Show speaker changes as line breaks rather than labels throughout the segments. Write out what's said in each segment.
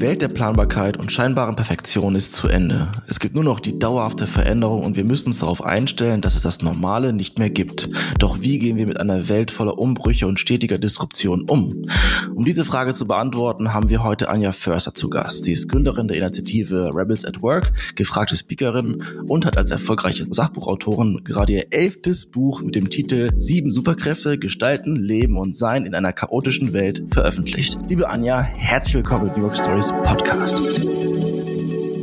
Die Welt der Planbarkeit und scheinbaren Perfektion ist zu Ende. Es gibt nur noch die dauerhafte Veränderung und wir müssen uns darauf einstellen, dass es das Normale nicht mehr gibt. Doch wie gehen wir mit einer Welt voller Umbrüche und stetiger Disruption um? Um diese Frage zu beantworten, haben wir heute Anja Förster zu Gast. Sie ist Gründerin der Initiative Rebels at Work, gefragte Speakerin und hat als erfolgreiche Sachbuchautorin gerade ihr elftes Buch mit dem Titel Sieben Superkräfte, Gestalten, Leben und Sein in einer chaotischen Welt veröffentlicht. Liebe Anja, herzlich willkommen mit New York Story Podcast.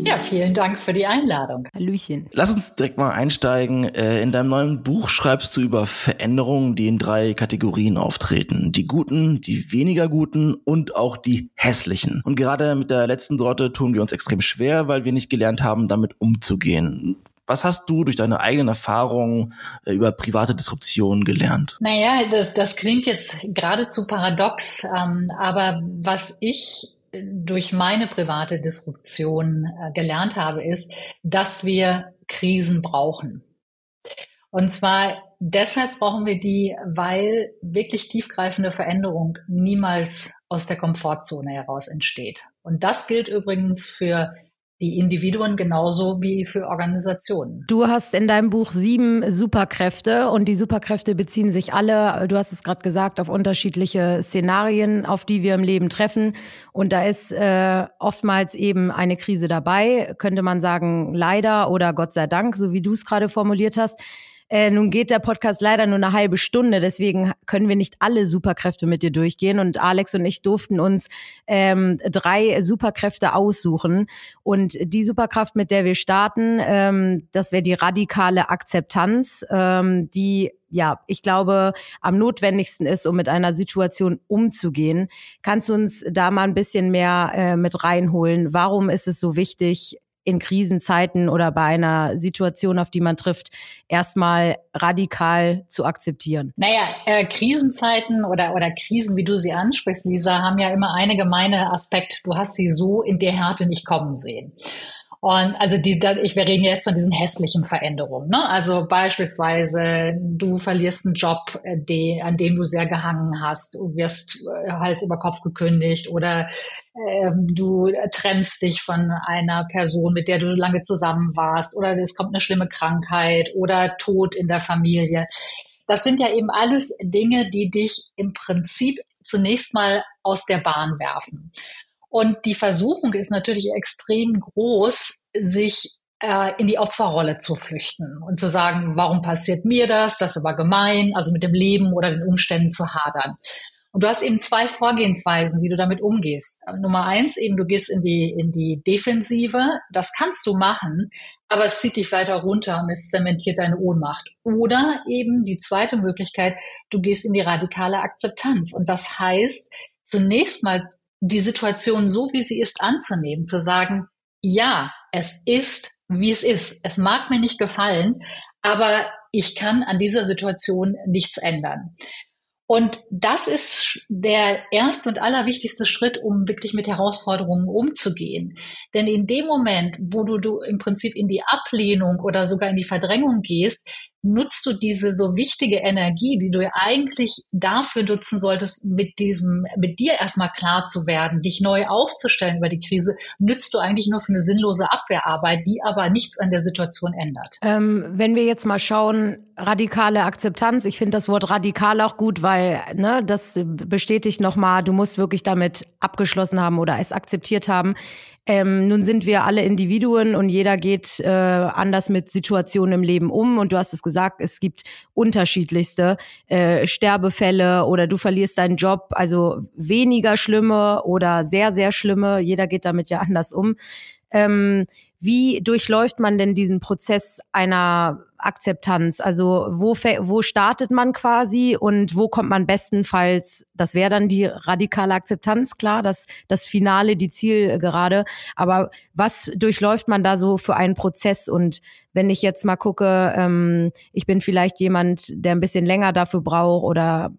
Ja, vielen Dank für die Einladung.
Hallöchen.
Lass uns direkt mal einsteigen. Äh, in deinem neuen Buch schreibst du über Veränderungen, die in drei Kategorien auftreten. Die guten, die weniger guten und auch die hässlichen. Und gerade mit der letzten Sorte tun wir uns extrem schwer, weil wir nicht gelernt haben, damit umzugehen. Was hast du durch deine eigenen Erfahrungen äh, über private Disruption gelernt?
Naja, das, das klingt jetzt geradezu paradox, ähm, aber was ich durch meine private Disruption äh, gelernt habe, ist, dass wir Krisen brauchen. Und zwar deshalb brauchen wir die, weil wirklich tiefgreifende Veränderung niemals aus der Komfortzone heraus entsteht. Und das gilt übrigens für die Individuen genauso wie für Organisationen.
Du hast in deinem Buch sieben Superkräfte und die Superkräfte beziehen sich alle, du hast es gerade gesagt, auf unterschiedliche Szenarien, auf die wir im Leben treffen. Und da ist äh, oftmals eben eine Krise dabei, könnte man sagen, leider oder Gott sei Dank, so wie du es gerade formuliert hast. Äh, nun geht der Podcast leider nur eine halbe Stunde, deswegen können wir nicht alle Superkräfte mit dir durchgehen. Und Alex und ich durften uns ähm, drei Superkräfte aussuchen. Und die Superkraft, mit der wir starten, ähm, das wäre die radikale Akzeptanz, ähm, die ja, ich glaube, am notwendigsten ist, um mit einer Situation umzugehen. Kannst du uns da mal ein bisschen mehr äh, mit reinholen? Warum ist es so wichtig, in Krisenzeiten oder bei einer Situation, auf die man trifft, erstmal radikal zu akzeptieren?
Naja, äh, Krisenzeiten oder, oder Krisen, wie du sie ansprichst, Lisa, haben ja immer eine gemeine Aspekt. Du hast sie so in der Härte nicht kommen sehen. Und also die, ich, wir reden jetzt von diesen hässlichen Veränderungen. Ne? Also beispielsweise, du verlierst einen Job, äh, die, an dem du sehr gehangen hast, du wirst äh, Hals über Kopf gekündigt oder äh, du trennst dich von einer Person, mit der du lange zusammen warst oder es kommt eine schlimme Krankheit oder Tod in der Familie. Das sind ja eben alles Dinge, die dich im Prinzip zunächst mal aus der Bahn werfen. Und die Versuchung ist natürlich extrem groß, sich äh, in die Opferrolle zu flüchten und zu sagen, warum passiert mir das? Das ist aber gemein, also mit dem Leben oder den Umständen zu hadern. Und du hast eben zwei Vorgehensweisen, wie du damit umgehst. Nummer eins, eben du gehst in die, in die Defensive. Das kannst du machen, aber es zieht dich weiter runter und es zementiert deine Ohnmacht. Oder eben die zweite Möglichkeit, du gehst in die radikale Akzeptanz. Und das heißt, zunächst mal die Situation so, wie sie ist, anzunehmen, zu sagen, ja, es ist, wie es ist. Es mag mir nicht gefallen, aber ich kann an dieser Situation nichts ändern. Und das ist der erste und allerwichtigste Schritt, um wirklich mit Herausforderungen umzugehen. Denn in dem Moment, wo du, du im Prinzip in die Ablehnung oder sogar in die Verdrängung gehst, nutzt du diese so wichtige Energie, die du eigentlich dafür nutzen solltest, mit diesem, mit dir erstmal klar zu werden, dich neu aufzustellen über die Krise, nützt du eigentlich nur für eine sinnlose Abwehrarbeit, die aber nichts an der Situation ändert.
Ähm, wenn wir jetzt mal schauen, radikale Akzeptanz, ich finde das Wort radikal auch gut, weil ne, das bestätigt nochmal, du musst wirklich damit abgeschlossen haben oder es akzeptiert haben. Ähm, nun sind wir alle Individuen und jeder geht äh, anders mit Situationen im Leben um. Und du hast es gesagt, es gibt unterschiedlichste äh, Sterbefälle oder du verlierst deinen Job, also weniger schlimme oder sehr, sehr schlimme. Jeder geht damit ja anders um. Ähm, wie durchläuft man denn diesen Prozess einer Akzeptanz? Also wo, wo startet man quasi und wo kommt man bestenfalls, das wäre dann die radikale Akzeptanz, klar, das, das Finale, die Zielgerade. Aber was durchläuft man da so für einen Prozess? Und wenn ich jetzt mal gucke, ähm, ich bin vielleicht jemand, der ein bisschen länger dafür braucht oder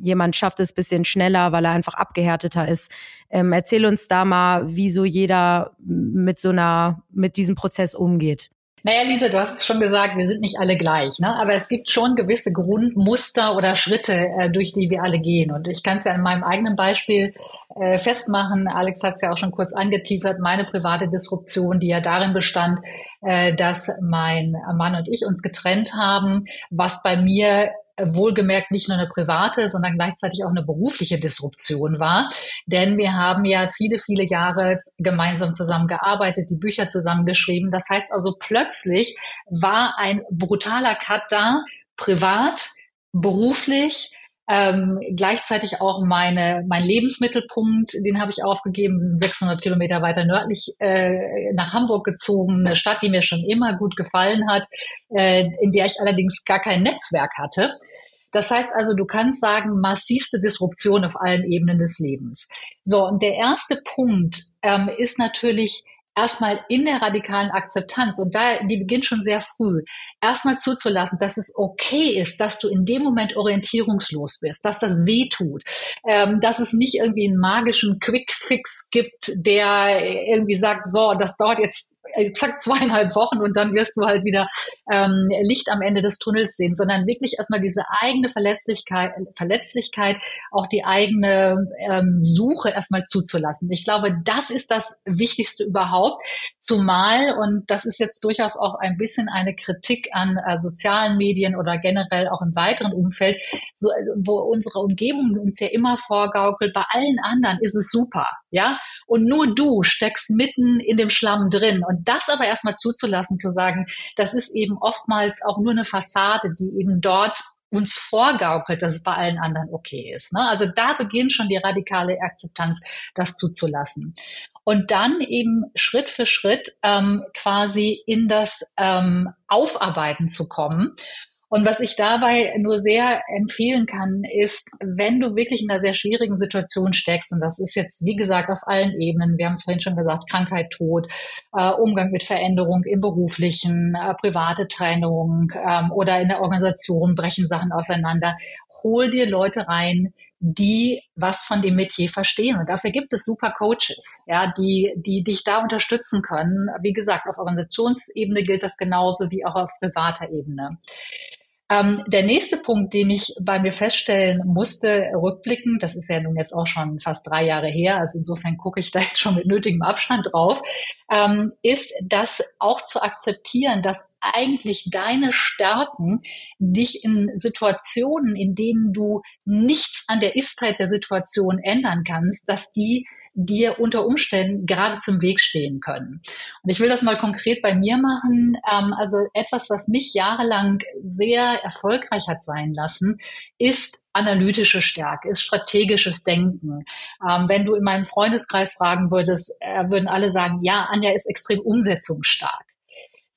jemand schafft es bisschen schneller, weil er einfach abgehärteter ist. Ähm, erzähl uns da mal, wie so jeder mit so einer, mit diesem Prozess umgeht.
Naja, Lisa, du hast es schon gesagt, wir sind nicht alle gleich, ne? aber es gibt schon gewisse Grundmuster oder Schritte, äh, durch die wir alle gehen. Und ich kann es ja in meinem eigenen Beispiel äh, festmachen. Alex hat es ja auch schon kurz angeteasert, meine private Disruption, die ja darin bestand, äh, dass mein Mann und ich uns getrennt haben, was bei mir wohlgemerkt nicht nur eine private, sondern gleichzeitig auch eine berufliche Disruption war. Denn wir haben ja viele, viele Jahre gemeinsam zusammengearbeitet, die Bücher zusammengeschrieben. Das heißt also, plötzlich war ein brutaler Cut da, privat, beruflich, ähm, gleichzeitig auch meine, mein Lebensmittelpunkt, den habe ich aufgegeben, sind 600 Kilometer weiter nördlich äh, nach Hamburg gezogen, eine Stadt, die mir schon immer gut gefallen hat, äh, in der ich allerdings gar kein Netzwerk hatte. Das heißt also, du kannst sagen, massivste Disruption auf allen Ebenen des Lebens. So, und der erste Punkt ähm, ist natürlich, erstmal in der radikalen Akzeptanz, und da, die beginnt schon sehr früh, erstmal zuzulassen, dass es okay ist, dass du in dem Moment orientierungslos bist, dass das weh tut, ähm, dass es nicht irgendwie einen magischen Quick-Fix gibt, der irgendwie sagt, so, das dauert jetzt exakt zweieinhalb Wochen und dann wirst du halt wieder ähm, Licht am Ende des Tunnels sehen, sondern wirklich erstmal diese eigene Verletzlichkeit, Verletzlichkeit, auch die eigene ähm, Suche erstmal zuzulassen. Ich glaube, das ist das Wichtigste überhaupt, zumal, und das ist jetzt durchaus auch ein bisschen eine Kritik an äh, sozialen Medien oder generell auch im weiteren Umfeld, so, wo unsere Umgebung uns ja immer vorgaukelt, bei allen anderen ist es super, ja, und nur du steckst mitten in dem Schlamm drin und und das aber erstmal zuzulassen, zu sagen, das ist eben oftmals auch nur eine Fassade, die eben dort uns vorgaukelt, dass es bei allen anderen okay ist. Ne? Also da beginnt schon die radikale Akzeptanz, das zuzulassen. Und dann eben Schritt für Schritt ähm, quasi in das ähm, Aufarbeiten zu kommen und was ich dabei nur sehr empfehlen kann, ist, wenn du wirklich in einer sehr schwierigen Situation steckst, und das ist jetzt, wie gesagt, auf allen Ebenen, wir haben es vorhin schon gesagt, Krankheit, Tod, äh, Umgang mit Veränderung im beruflichen, äh, private Trennung ähm, oder in der Organisation brechen Sachen auseinander, hol dir Leute rein, die was von dem Metier verstehen. Und dafür gibt es super Coaches, ja, die, die dich da unterstützen können. Wie gesagt, auf Organisationsebene gilt das genauso wie auch auf privater Ebene. Ähm, der nächste Punkt, den ich bei mir feststellen musste, rückblickend, das ist ja nun jetzt auch schon fast drei Jahre her, also insofern gucke ich da jetzt schon mit nötigem Abstand drauf, ähm, ist das auch zu akzeptieren, dass eigentlich deine Stärken dich in Situationen, in denen du nichts an der Istheit der Situation ändern kannst, dass die dir unter Umständen gerade zum Weg stehen können. Und ich will das mal konkret bei mir machen. Ähm, also etwas, was mich jahrelang sehr erfolgreich hat sein lassen, ist analytische Stärke, ist strategisches Denken. Ähm, wenn du in meinem Freundeskreis fragen würdest, äh, würden alle sagen, ja, Anja ist extrem umsetzungsstark.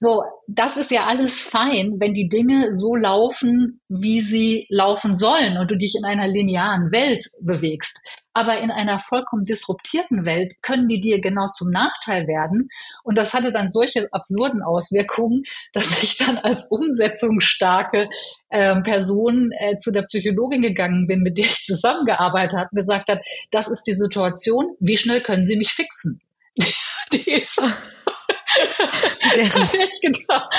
So, das ist ja alles fein, wenn die Dinge so laufen, wie sie laufen sollen und du dich in einer linearen Welt bewegst. Aber in einer vollkommen disruptierten Welt können die dir genau zum Nachteil werden. Und das hatte dann solche absurden Auswirkungen, dass ich dann als umsetzungsstarke äh, Person äh, zu der Psychologin gegangen bin, mit der ich zusammengearbeitet habe, und gesagt habe, das ist die Situation, wie schnell können Sie mich fixen? die ist ich gedacht.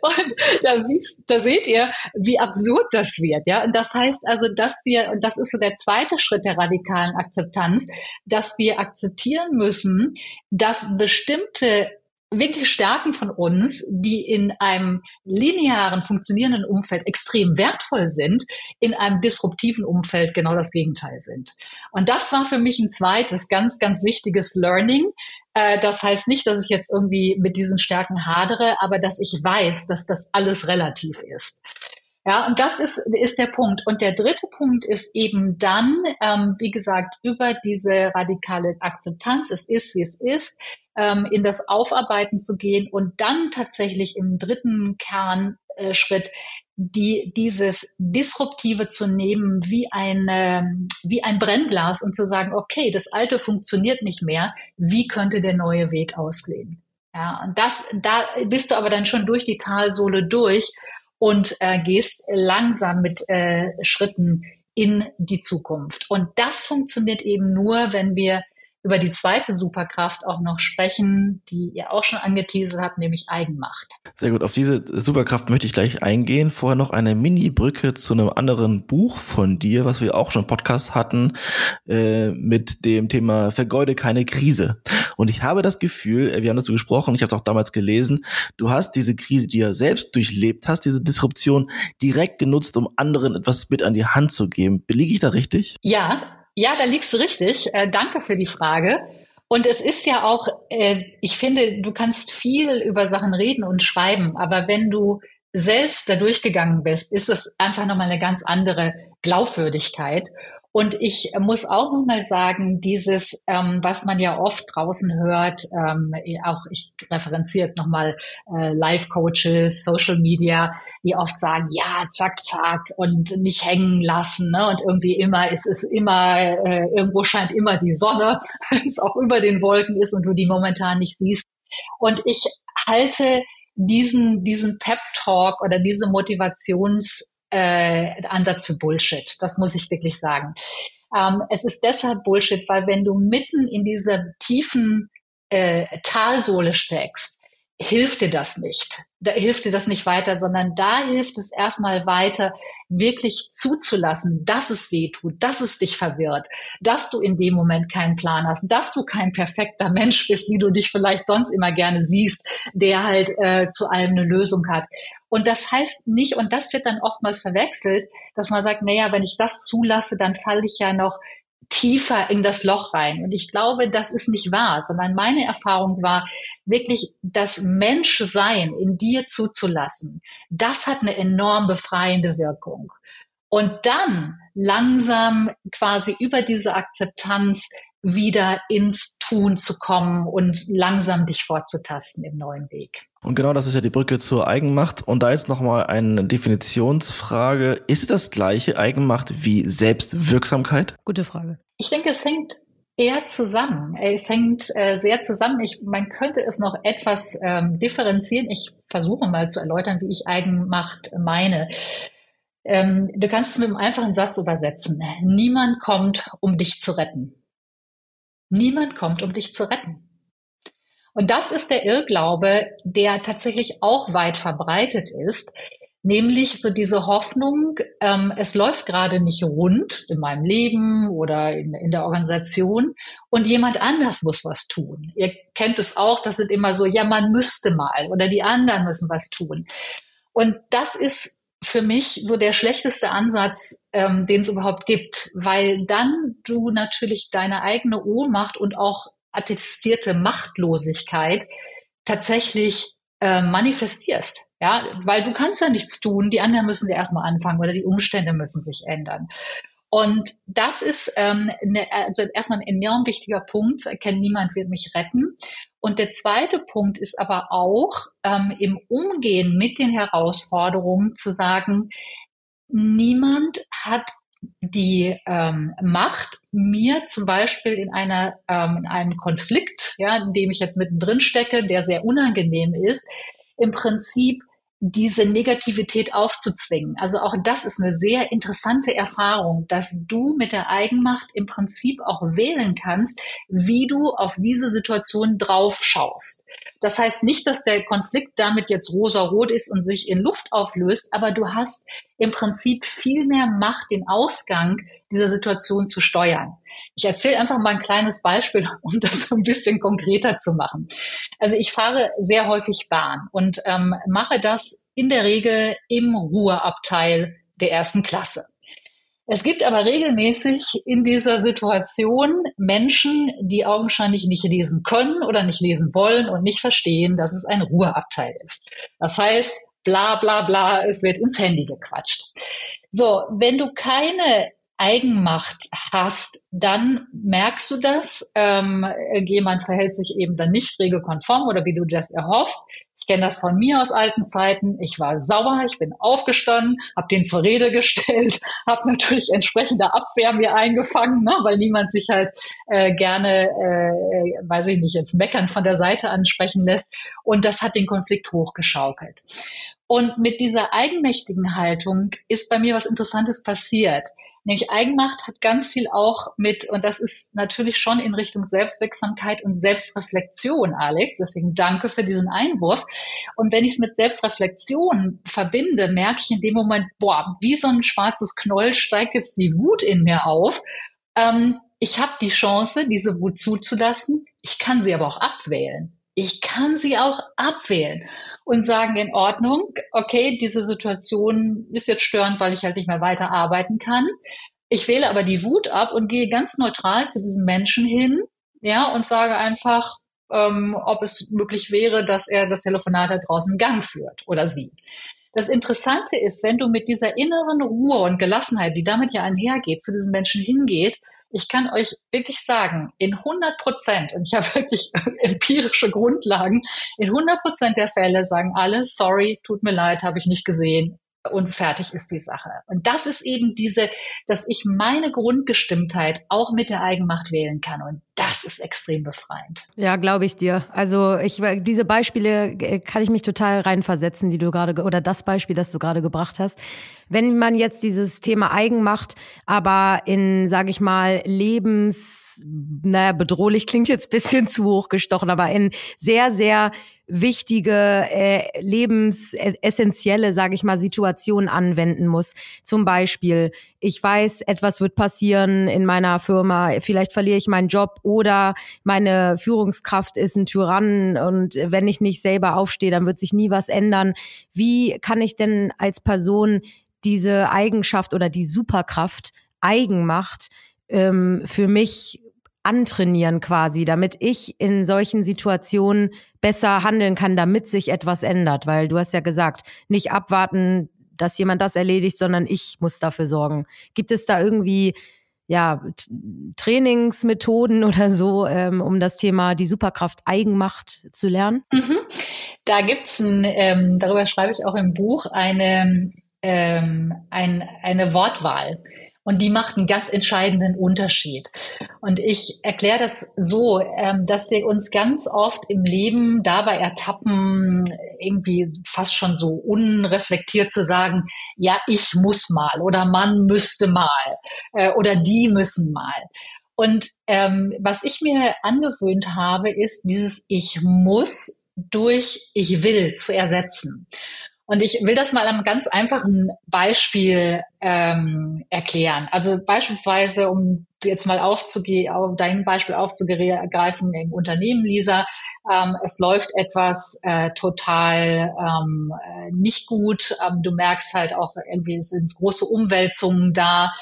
Und da, siehst, da seht ihr, wie absurd das wird. Ja? Und das heißt also, dass wir, und das ist so der zweite Schritt der radikalen Akzeptanz, dass wir akzeptieren müssen, dass bestimmte wirklich Stärken von uns, die in einem linearen, funktionierenden Umfeld extrem wertvoll sind, in einem disruptiven Umfeld genau das Gegenteil sind. Und das war für mich ein zweites ganz, ganz wichtiges Learning. Äh, das heißt nicht, dass ich jetzt irgendwie mit diesen Stärken hadere, aber dass ich weiß, dass das alles relativ ist. Ja, und das ist, ist der Punkt. Und der dritte Punkt ist eben dann, ähm, wie gesagt, über diese radikale Akzeptanz, es ist, wie es ist, ähm, in das Aufarbeiten zu gehen und dann tatsächlich im dritten Kernschritt die, dieses Disruptive zu nehmen wie eine, wie ein Brennglas und zu sagen, okay, das Alte funktioniert nicht mehr. Wie könnte der neue Weg aussehen? Ja, und das, da bist du aber dann schon durch die Talsohle durch und äh, gehst langsam mit äh, Schritten in die Zukunft. Und das funktioniert eben nur, wenn wir über die zweite Superkraft auch noch sprechen, die ihr auch schon angeteasert habt, nämlich Eigenmacht.
Sehr gut, auf diese Superkraft möchte ich gleich eingehen. Vorher noch eine Mini-Brücke zu einem anderen Buch von dir, was wir auch schon im Podcast hatten, äh, mit dem Thema Vergeude keine Krise. Und ich habe das Gefühl, äh, wir haben dazu gesprochen, ich habe es auch damals gelesen, du hast diese Krise, die du selbst durchlebt hast, diese Disruption, direkt genutzt, um anderen etwas mit an die Hand zu geben. Beliege ich da richtig?
Ja, ja, da liegst du richtig. Äh, danke für die Frage. Und es ist ja auch, äh, ich finde, du kannst viel über Sachen reden und schreiben, aber wenn du selbst da durchgegangen bist, ist es einfach nochmal eine ganz andere Glaubwürdigkeit. Und ich muss auch noch mal sagen, dieses, ähm, was man ja oft draußen hört, ähm, auch ich referenziere jetzt noch mal äh, Life-Coaches, Social Media, die oft sagen, ja, zack, zack und nicht hängen lassen. Ne? Und irgendwie immer, es ist immer, äh, irgendwo scheint immer die Sonne, wenn es auch über den Wolken ist und du die momentan nicht siehst. Und ich halte diesen, diesen Pep-Talk oder diese Motivations- äh, Ansatz für Bullshit. Das muss ich wirklich sagen. Ähm, es ist deshalb Bullshit, weil wenn du mitten in dieser tiefen äh, Talsohle steckst, hilft dir das nicht. Da hilft dir das nicht weiter, sondern da hilft es erstmal weiter, wirklich zuzulassen, dass es weh tut, dass es dich verwirrt, dass du in dem Moment keinen Plan hast, dass du kein perfekter Mensch bist, wie du dich vielleicht sonst immer gerne siehst, der halt äh, zu allem eine Lösung hat. Und das heißt nicht, und das wird dann oftmals verwechselt, dass man sagt, naja, wenn ich das zulasse, dann falle ich ja noch tiefer in das Loch rein. Und ich glaube, das ist nicht wahr, sondern meine Erfahrung war wirklich, das Menschsein in dir zuzulassen. Das hat eine enorm befreiende Wirkung. Und dann langsam quasi über diese Akzeptanz wieder ins Tun zu kommen und langsam dich vorzutasten im neuen Weg.
Und genau das ist ja die Brücke zur Eigenmacht. Und da ist nochmal eine Definitionsfrage. Ist das gleiche Eigenmacht wie Selbstwirksamkeit?
Gute Frage.
Ich denke, es hängt eher zusammen. Es hängt äh, sehr zusammen. Ich, man könnte es noch etwas ähm, differenzieren. Ich versuche mal zu erläutern, wie ich Eigenmacht meine. Ähm, du kannst es mit einem einfachen Satz übersetzen. Niemand kommt, um dich zu retten. Niemand kommt, um dich zu retten. Und das ist der Irrglaube, der tatsächlich auch weit verbreitet ist, nämlich so diese Hoffnung, ähm, es läuft gerade nicht rund in meinem Leben oder in, in, der Organisation und jemand anders muss was tun. Ihr kennt es auch, das sind immer so, ja, man müsste mal oder die anderen müssen was tun. Und das ist für mich so der schlechteste Ansatz, ähm, den es überhaupt gibt, weil dann du natürlich deine eigene Ohnmacht und auch attestierte Machtlosigkeit tatsächlich äh, manifestierst. Ja, weil du kannst ja nichts tun, die anderen müssen ja erstmal anfangen oder die Umstände müssen sich ändern. Und das ist ähm, ne, also erstmal ein enorm wichtiger Punkt zu erkennen, niemand wird mich retten. Und der zweite Punkt ist aber auch ähm, im Umgehen mit den Herausforderungen zu sagen, niemand hat die ähm, Macht, mir zum Beispiel in einer ähm, in einem Konflikt, ja, in dem ich jetzt mittendrin stecke, der sehr unangenehm ist, im Prinzip diese Negativität aufzuzwingen. Also auch das ist eine sehr interessante Erfahrung, dass du mit der Eigenmacht im Prinzip auch wählen kannst, wie du auf diese Situation drauf schaust. Das heißt nicht, dass der Konflikt damit jetzt rosa-rot ist und sich in Luft auflöst, aber du hast im Prinzip viel mehr Macht, den Ausgang dieser Situation zu steuern. Ich erzähle einfach mal ein kleines Beispiel, um das so ein bisschen konkreter zu machen. Also ich fahre sehr häufig Bahn und ähm, mache das in der Regel im Ruheabteil der ersten Klasse. Es gibt aber regelmäßig in dieser Situation Menschen, die augenscheinlich nicht lesen können oder nicht lesen wollen und nicht verstehen, dass es ein Ruheabteil ist. Das heißt, bla bla bla, es wird ins Handy gequatscht. So, wenn du keine Eigenmacht hast, dann merkst du das. Ähm, jemand verhält sich eben dann nicht regelkonform oder wie du das erhoffst. Ich kenne das von mir aus alten Zeiten. Ich war sauer, ich bin aufgestanden, habe den zur Rede gestellt, habe natürlich entsprechende Abwehr mir eingefangen, ne, weil niemand sich halt äh, gerne, äh, weiß ich nicht, jetzt meckern von der Seite ansprechen lässt. Und das hat den Konflikt hochgeschaukelt. Und mit dieser eigenmächtigen Haltung ist bei mir was Interessantes passiert. Nämlich Eigenmacht hat ganz viel auch mit, und das ist natürlich schon in Richtung Selbstwirksamkeit und Selbstreflexion, Alex. Deswegen danke für diesen Einwurf. Und wenn ich es mit Selbstreflexion verbinde, merke ich in dem Moment, boah, wie so ein schwarzes Knoll steigt jetzt die Wut in mir auf. Ähm, ich habe die Chance, diese Wut zuzulassen. Ich kann sie aber auch abwählen. Ich kann sie auch abwählen und sagen in Ordnung, okay, diese Situation ist jetzt störend, weil ich halt nicht mehr weiter arbeiten kann. Ich wähle aber die Wut ab und gehe ganz neutral zu diesem Menschen hin, ja, und sage einfach, ähm, ob es möglich wäre, dass er das Telefonat da draußen Gang führt oder sie. Das Interessante ist, wenn du mit dieser inneren Ruhe und Gelassenheit, die damit ja einhergeht, zu diesen Menschen hingeht, ich kann euch wirklich sagen, in 100 Prozent, und ich habe wirklich empirische Grundlagen, in 100 Prozent der Fälle sagen alle, sorry, tut mir leid, habe ich nicht gesehen, und fertig ist die Sache. Und das ist eben diese, dass ich meine Grundgestimmtheit auch mit der Eigenmacht wählen kann. Und das ist extrem befreiend.
Ja, glaube ich dir. Also ich diese Beispiele äh, kann ich mich total reinversetzen, die du gerade oder das Beispiel, das du gerade gebracht hast. Wenn man jetzt dieses Thema Eigenmacht, aber in, sage ich mal, Lebens, naja, bedrohlich klingt jetzt bisschen zu hoch gestochen, aber in sehr, sehr wichtige, äh, lebensessentielle, sage ich mal, Situationen anwenden muss. Zum Beispiel, ich weiß, etwas wird passieren in meiner Firma, vielleicht verliere ich meinen Job oder meine Führungskraft ist ein Tyrann und wenn ich nicht selber aufstehe, dann wird sich nie was ändern. Wie kann ich denn als Person diese Eigenschaft oder die Superkraft Eigenmacht ähm, für mich antrainieren quasi, damit ich in solchen Situationen besser handeln kann, damit sich etwas ändert. Weil du hast ja gesagt, nicht abwarten, dass jemand das erledigt, sondern ich muss dafür sorgen. Gibt es da irgendwie ja Trainingsmethoden oder so, ähm, um das Thema die Superkraft Eigenmacht zu lernen?
Mhm. Da gibt's ein, ähm, darüber schreibe ich auch im Buch eine ähm, ein, eine Wortwahl. Und die macht einen ganz entscheidenden Unterschied. Und ich erkläre das so, ähm, dass wir uns ganz oft im Leben dabei ertappen, irgendwie fast schon so unreflektiert zu sagen, ja, ich muss mal oder man müsste mal äh, oder die müssen mal. Und ähm, was ich mir angewöhnt habe, ist dieses Ich muss durch Ich will zu ersetzen. Und ich will das mal am ganz einfachen Beispiel ähm, erklären. Also beispielsweise, um jetzt mal aufzugehen, um dein Beispiel aufzugreifen im Unternehmen, Lisa, ähm, es läuft etwas äh, total ähm, äh, nicht gut. Ähm, du merkst halt auch irgendwie, es sind große Umwälzungen da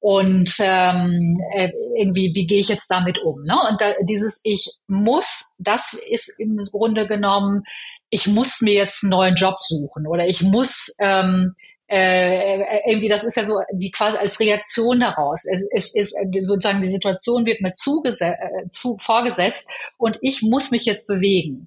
und ähm, äh, irgendwie, wie gehe ich jetzt damit um? Ne? Und da, dieses Ich muss, das ist im Grunde genommen, ich muss mir jetzt einen neuen Job suchen oder ich muss ähm, äh, irgendwie, das ist ja so die quasi als Reaktion daraus. Es, es ist sozusagen die Situation wird mir zugese äh, zu, vorgesetzt und ich muss mich jetzt bewegen.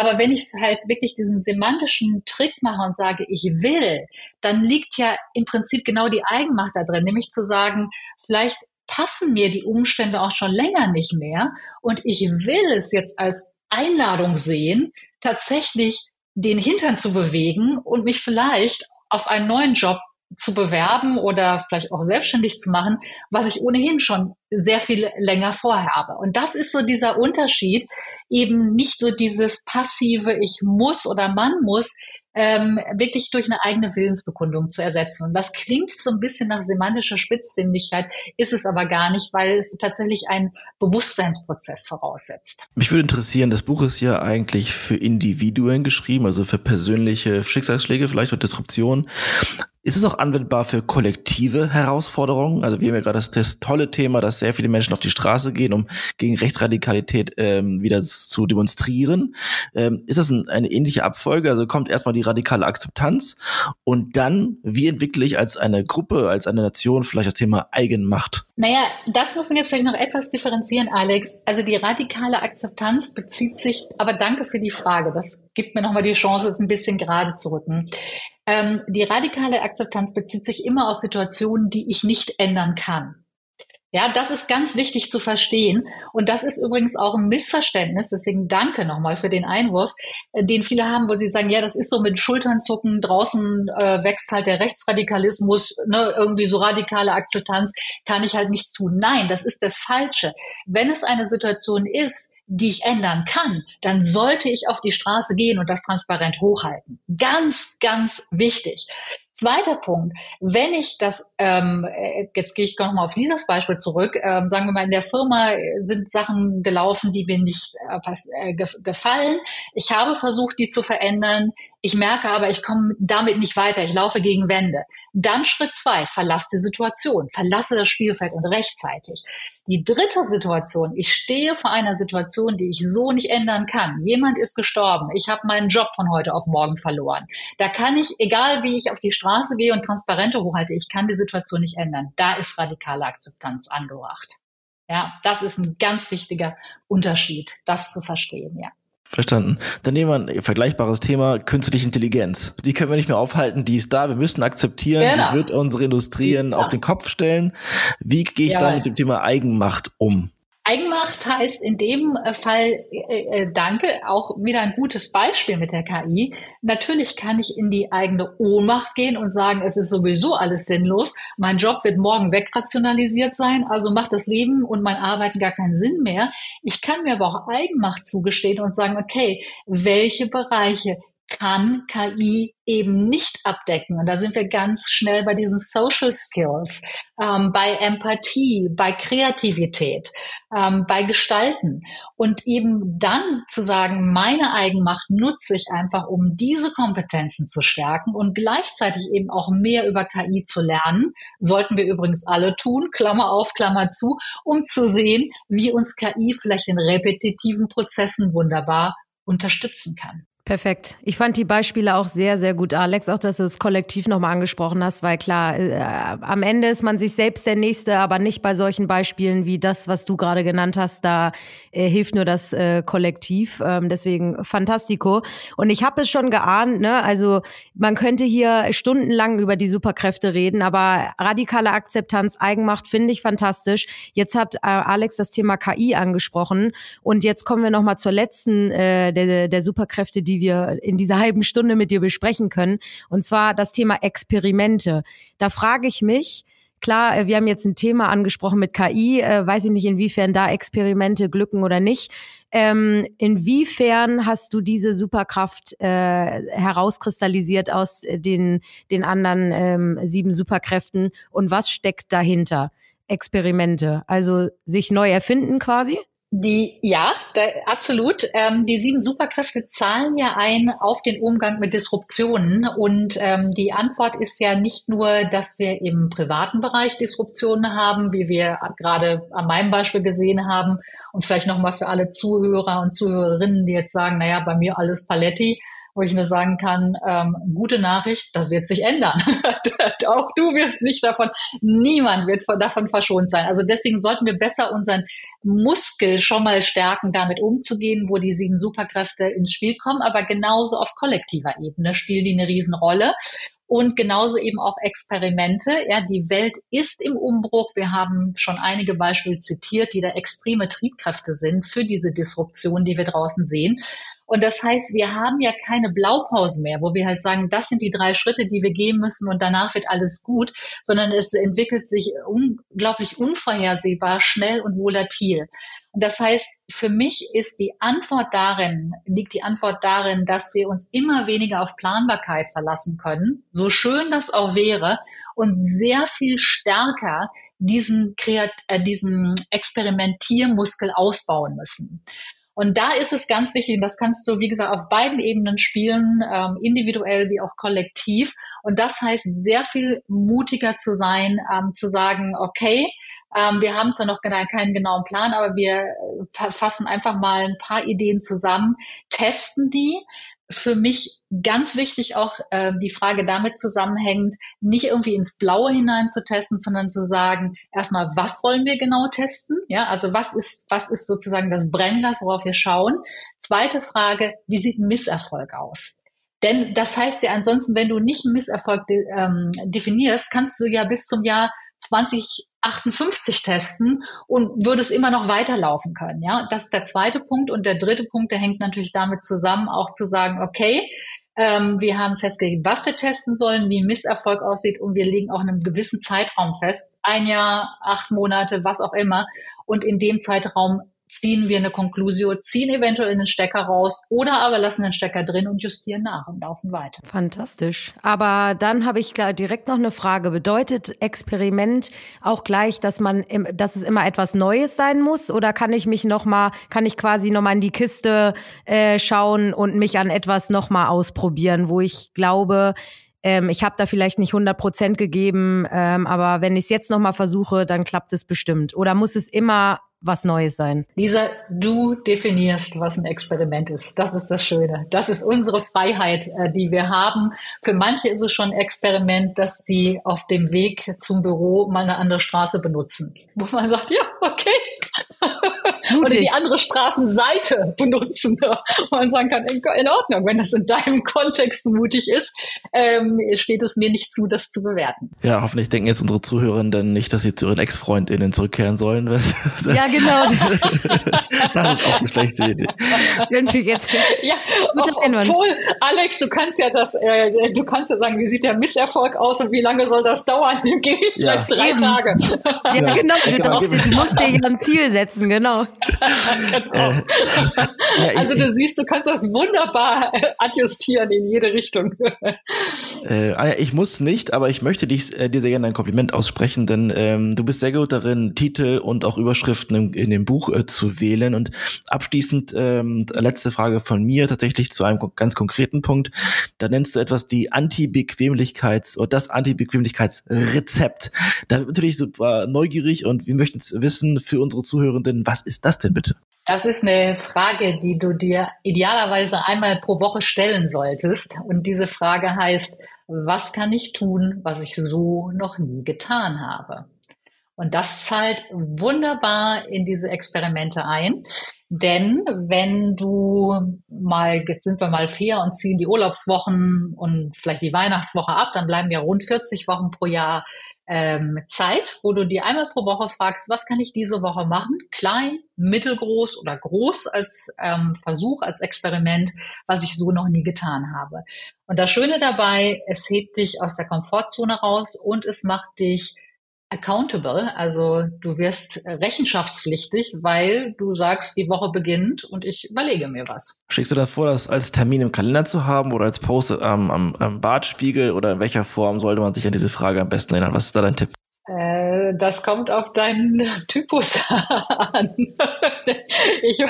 Aber wenn ich halt wirklich diesen semantischen Trick mache und sage, ich will, dann liegt ja im Prinzip genau die Eigenmacht da drin, nämlich zu sagen, vielleicht passen mir die Umstände auch schon länger nicht mehr und ich will es jetzt als Einladung sehen, tatsächlich den Hintern zu bewegen und mich vielleicht auf einen neuen Job zu bewerben oder vielleicht auch selbstständig zu machen, was ich ohnehin schon sehr viel länger vorhabe. Und das ist so dieser Unterschied, eben nicht so dieses passive Ich muss oder man muss, ähm, wirklich durch eine eigene Willensbekundung zu ersetzen. Und das klingt so ein bisschen nach semantischer Spitzfindigkeit, ist es aber gar nicht, weil es tatsächlich einen Bewusstseinsprozess voraussetzt.
Mich würde interessieren, das Buch ist ja eigentlich für Individuen geschrieben, also für persönliche Schicksalsschläge vielleicht oder Disruptionen. Ist es auch anwendbar für kollektive Herausforderungen? Also wir haben ja gerade das, das, tolle Thema, dass sehr viele Menschen auf die Straße gehen, um gegen Rechtsradikalität ähm, wieder zu demonstrieren. Ähm, ist das ein, eine ähnliche Abfolge? Also kommt erstmal die radikale Akzeptanz und dann, wie entwickle ich als eine Gruppe, als eine Nation vielleicht das Thema Eigenmacht?
Naja, das muss man jetzt vielleicht noch etwas differenzieren, Alex. Also die radikale Akzeptanz bezieht sich, aber danke für die Frage. Das gibt mir nochmal die Chance, es ein bisschen gerade zu rücken. Ähm, die radikale Akzeptanz bezieht sich immer auf Situationen, die ich nicht ändern kann. Ja, das ist ganz wichtig zu verstehen. Und das ist übrigens auch ein Missverständnis. Deswegen danke nochmal für den Einwurf, äh, den viele haben, wo sie sagen, ja, das ist so mit Schulternzucken. Draußen äh, wächst halt der Rechtsradikalismus, ne, irgendwie so radikale Akzeptanz, kann ich halt nichts tun. Nein, das ist das Falsche. Wenn es eine Situation ist, die ich ändern kann, dann sollte ich auf die Straße gehen und das transparent hochhalten. Ganz, ganz wichtig. Zweiter Punkt, wenn ich das, ähm, äh, jetzt gehe ich noch mal auf dieses Beispiel zurück, ähm, sagen wir mal, in der Firma sind Sachen gelaufen, die mir nicht äh, äh, gefallen. Ich habe versucht, die zu verändern. Ich merke aber, ich komme damit nicht weiter. Ich laufe gegen Wände. Dann Schritt zwei, verlasse die Situation, verlasse das Spielfeld und rechtzeitig. Die dritte Situation, ich stehe vor einer Situation, die ich so nicht ändern kann. Jemand ist gestorben. Ich habe meinen Job von heute auf morgen verloren. Da kann ich, egal wie ich auf die Straße gehe und Transparente hochhalte, ich kann die Situation nicht ändern. Da ist radikale Akzeptanz angebracht. Ja, das ist ein ganz wichtiger Unterschied, das zu verstehen, ja.
Verstanden. Dann nehmen wir ein vergleichbares Thema, künstliche Intelligenz. Die können wir nicht mehr aufhalten, die ist da, wir müssen akzeptieren, genau. die wird unsere Industrien ja. auf den Kopf stellen. Wie gehe ich ja. da mit dem Thema Eigenmacht um?
Eigenmacht heißt in dem äh, Fall, äh, äh, danke, auch wieder ein gutes Beispiel mit der KI. Natürlich kann ich in die eigene Ohnmacht gehen und sagen, es ist sowieso alles sinnlos. Mein Job wird morgen wegrationalisiert sein, also macht das Leben und mein Arbeiten gar keinen Sinn mehr. Ich kann mir aber auch Eigenmacht zugestehen und sagen, okay, welche Bereiche kann KI eben nicht abdecken. Und da sind wir ganz schnell bei diesen Social Skills, ähm, bei Empathie, bei Kreativität, ähm, bei Gestalten. Und eben dann zu sagen, meine Eigenmacht nutze ich einfach, um diese Kompetenzen zu stärken und gleichzeitig eben auch mehr über KI zu lernen. Sollten wir übrigens alle tun, Klammer auf, Klammer zu, um zu sehen, wie uns KI vielleicht in repetitiven Prozessen wunderbar unterstützen kann.
Perfekt. Ich fand die Beispiele auch sehr, sehr gut, Alex, auch dass du das Kollektiv nochmal angesprochen hast, weil klar, äh, am Ende ist man sich selbst der Nächste, aber nicht bei solchen Beispielen wie das, was du gerade genannt hast. Da äh, hilft nur das äh, Kollektiv. Ähm, deswegen fantastico. Und ich habe es schon geahnt, ne? Also man könnte hier stundenlang über die Superkräfte reden, aber radikale Akzeptanz, Eigenmacht finde ich fantastisch. Jetzt hat äh, Alex das Thema KI angesprochen und jetzt kommen wir nochmal zur letzten äh, der, der Superkräfte, die wir in dieser halben Stunde mit dir besprechen können. Und zwar das Thema Experimente. Da frage ich mich, Klar, äh, wir haben jetzt ein Thema angesprochen mit KI. Äh, weiß ich nicht, inwiefern da Experimente glücken oder nicht. Ähm, inwiefern hast du diese Superkraft äh, herauskristallisiert aus den, den anderen ähm, sieben Superkräften und was steckt dahinter? Experimente, also sich neu erfinden quasi?
Die, ja, da, absolut. Ähm, die sieben Superkräfte zahlen ja ein auf den Umgang mit Disruptionen. Und ähm, die Antwort ist ja nicht nur, dass wir im privaten Bereich Disruptionen haben, wie wir gerade an meinem Beispiel gesehen haben. Und vielleicht nochmal für alle Zuhörer und Zuhörerinnen, die jetzt sagen, naja, bei mir alles Paletti wo ich nur sagen kann, ähm, gute Nachricht, das wird sich ändern. Auch du wirst nicht davon, niemand wird von, davon verschont sein. Also deswegen sollten wir besser unseren Muskel schon mal stärken, damit umzugehen, wo die sieben Superkräfte ins Spiel kommen. Aber genauso auf kollektiver Ebene spielen die eine Riesenrolle und genauso eben auch Experimente. Ja, die Welt ist im Umbruch. Wir haben schon einige Beispiele zitiert, die da extreme Triebkräfte sind für diese Disruption, die wir draußen sehen. Und das heißt, wir haben ja keine Blaupause mehr, wo wir halt sagen, das sind die drei Schritte, die wir gehen müssen und danach wird alles gut, sondern es entwickelt sich unglaublich unvorhersehbar, schnell und volatil. Und das heißt, für mich ist die Antwort darin, liegt die Antwort darin, dass wir uns immer weniger auf Planbarkeit verlassen können, so schön das auch wäre, und sehr viel stärker diesen, Kreat äh, diesen Experimentiermuskel ausbauen müssen. Und da ist es ganz wichtig, und das kannst du, wie gesagt, auf beiden Ebenen spielen, ähm, individuell wie auch kollektiv. Und das heißt, sehr viel mutiger zu sein, ähm, zu sagen, okay, ähm, wir haben zwar noch keinen genauen Plan, aber wir äh, fassen einfach mal ein paar Ideen zusammen, testen die, für mich ganz wichtig auch äh, die Frage damit zusammenhängend, nicht irgendwie ins Blaue hinein zu testen, sondern zu sagen, erstmal, was wollen wir genau testen? Ja, also was ist, was ist sozusagen das Brennglas, worauf wir schauen? Zweite Frage, wie sieht ein Misserfolg aus? Denn das heißt ja ansonsten, wenn du nicht einen Misserfolg de, ähm, definierst, kannst du ja bis zum Jahr 2058 testen und würde es immer noch weiterlaufen können. Ja, das ist der zweite Punkt. Und der dritte Punkt, der hängt natürlich damit zusammen, auch zu sagen, okay, ähm, wir haben festgelegt, was wir testen sollen, wie Misserfolg aussieht und wir legen auch einen gewissen Zeitraum fest. Ein Jahr, acht Monate, was auch immer. Und in dem Zeitraum ziehen wir eine Konklusion, ziehen eventuell einen Stecker raus oder aber lassen den Stecker drin und justieren nach und laufen weiter.
Fantastisch. Aber dann habe ich direkt noch eine Frage. Bedeutet Experiment auch gleich, dass man, dass es immer etwas Neues sein muss? Oder kann ich mich noch mal, kann ich quasi noch mal in die Kiste äh, schauen und mich an etwas noch mal ausprobieren, wo ich glaube, ähm, ich habe da vielleicht nicht 100 Prozent gegeben, ähm, aber wenn ich es jetzt noch mal versuche, dann klappt es bestimmt. Oder muss es immer was Neues sein?
Lisa, du definierst, was ein Experiment ist. Das ist das Schöne. Das ist unsere Freiheit, äh, die wir haben. Für manche ist es schon ein Experiment, dass sie auf dem Weg zum Büro mal eine andere Straße benutzen. Wo man sagt, ja, okay, oder die andere Straßenseite benutzen. Und man sagen kann, in Ordnung, wenn das in deinem Kontext mutig ist, ähm, steht es mir nicht zu, das zu bewerten.
Ja, hoffentlich denken jetzt unsere Zuhörenden nicht, dass sie zu ihren Ex-FreundInnen zurückkehren sollen.
ja, genau.
das ist auch eine schlechte Idee.
Irgendwie jetzt.
Ja, obwohl, Alex, du kannst ja das, äh, du kannst ja sagen, wie sieht der Misserfolg aus und wie lange soll das dauern? Geht vielleicht ja. drei Tage.
Ja, ja genau. Du, darfst, du musst dir ja ein Ziel setzen, genau
genau. Äh, ja, also du siehst, du kannst das wunderbar adjustieren in jede Richtung.
äh, ah ich muss nicht, aber ich möchte dich, äh, dir sehr gerne ein Kompliment aussprechen, denn ähm, du bist sehr gut darin, Titel und auch Überschriften in, in dem Buch äh, zu wählen. Und abschließend ähm, letzte Frage von mir tatsächlich zu einem ganz konkreten Punkt. Da nennst du etwas die Anti-Bequemlichkeits- oder das Anti-Bequemlichkeitsrezept. Da bin natürlich super neugierig und wir möchten wissen für unsere Zuhörenden, was ist das denn bitte?
Das ist eine Frage, die du dir idealerweise einmal pro Woche stellen solltest. Und diese Frage heißt, was kann ich tun, was ich so noch nie getan habe? Und das zahlt wunderbar in diese Experimente ein. Denn wenn du mal, jetzt sind wir mal fair und ziehen die Urlaubswochen und vielleicht die Weihnachtswoche ab, dann bleiben ja rund 40 Wochen pro Jahr ähm, Zeit, wo du dir einmal pro Woche fragst, was kann ich diese Woche machen? Klein, mittelgroß oder groß als ähm, Versuch, als Experiment, was ich so noch nie getan habe. Und das Schöne dabei, es hebt dich aus der Komfortzone raus und es macht dich accountable, also du wirst rechenschaftspflichtig, weil du sagst, die Woche beginnt und ich überlege mir was.
Schickst du das vor, das als Termin im Kalender zu haben oder als Post am, am, am Bartspiegel oder in welcher Form sollte man sich an diese Frage am besten erinnern? Was ist da dein Tipp?
Äh, das kommt auf deinen Typus an. ich,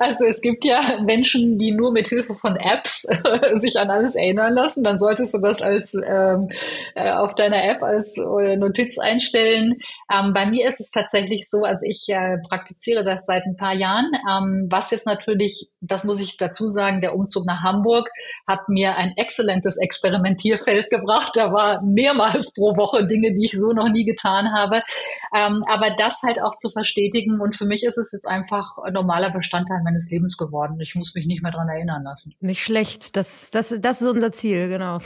also es gibt ja Menschen, die nur mit Hilfe von Apps sich an alles erinnern lassen. Dann solltest du das als ähm, äh, auf deiner App als äh, Notiz einstellen. Ähm, bei mir ist es tatsächlich so, also ich äh, praktiziere das seit ein paar Jahren. Ähm, was jetzt natürlich, das muss ich dazu sagen, der Umzug nach Hamburg hat mir ein exzellentes Experimentierfeld gebracht. Da war mehrmals pro Woche Dinge, die ich so noch nie getan habe. Ähm, aber das halt auch zu verstetigen und für mich ist es jetzt einfach normaler Bestandteil meines Lebens geworden. Ich muss mich nicht mehr dran erinnern lassen.
Nicht schlecht. Das, das, das ist unser Ziel, genau.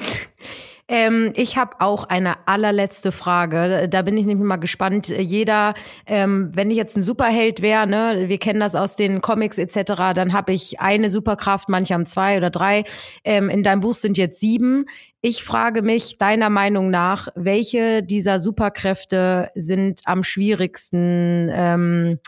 Ähm, ich habe auch eine allerletzte Frage. Da bin ich nämlich mal gespannt. Jeder, ähm, wenn ich jetzt ein Superheld wäre, ne, wir kennen das aus den Comics etc., dann habe ich eine Superkraft, manche haben zwei oder drei. Ähm, in deinem Buch sind jetzt sieben. Ich frage mich deiner Meinung nach, welche dieser Superkräfte sind am schwierigsten ähm,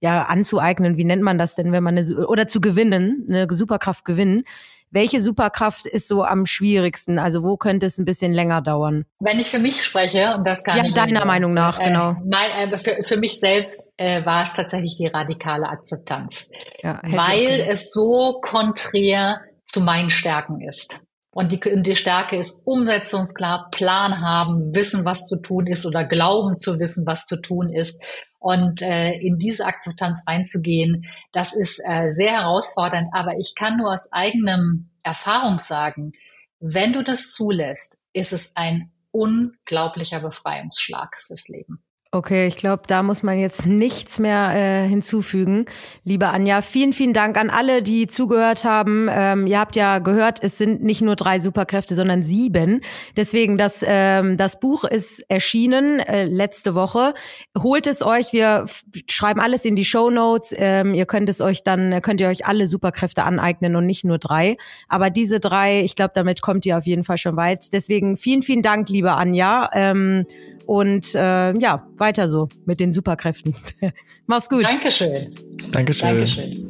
ja anzueignen? Wie nennt man das denn, wenn man eine oder zu gewinnen, eine Superkraft gewinnen? Welche Superkraft ist so am schwierigsten? Also wo könnte es ein bisschen länger dauern?
Wenn ich für mich spreche, und das kann
ja,
ich.
deiner Meinung nach, äh, genau.
Mein, äh, für, für mich selbst äh, war es tatsächlich die radikale Akzeptanz. Ja, weil es so konträr zu meinen Stärken ist. Und die, die Stärke ist umsetzungsklar, Plan haben, wissen, was zu tun ist oder glauben zu wissen, was zu tun ist. Und äh, in diese Akzeptanz reinzugehen, das ist äh, sehr herausfordernd. Aber ich kann nur aus eigenem Erfahrung sagen, wenn du das zulässt, ist es ein unglaublicher Befreiungsschlag fürs Leben.
Okay, ich glaube, da muss man jetzt nichts mehr äh, hinzufügen. Liebe Anja, vielen, vielen Dank an alle, die zugehört haben. Ähm, ihr habt ja gehört, es sind nicht nur drei Superkräfte, sondern sieben. Deswegen, das, ähm, das Buch ist erschienen äh, letzte Woche. Holt es euch, wir schreiben alles in die Show Notes. Ähm, ihr könnt es euch dann, könnt ihr euch alle Superkräfte aneignen und nicht nur drei. Aber diese drei, ich glaube, damit kommt ihr auf jeden Fall schon weit. Deswegen vielen, vielen Dank, liebe Anja. Ähm, und äh, ja, weiter so mit den Superkräften. Mach's gut.
Dankeschön.
Dankeschön. Dankeschön.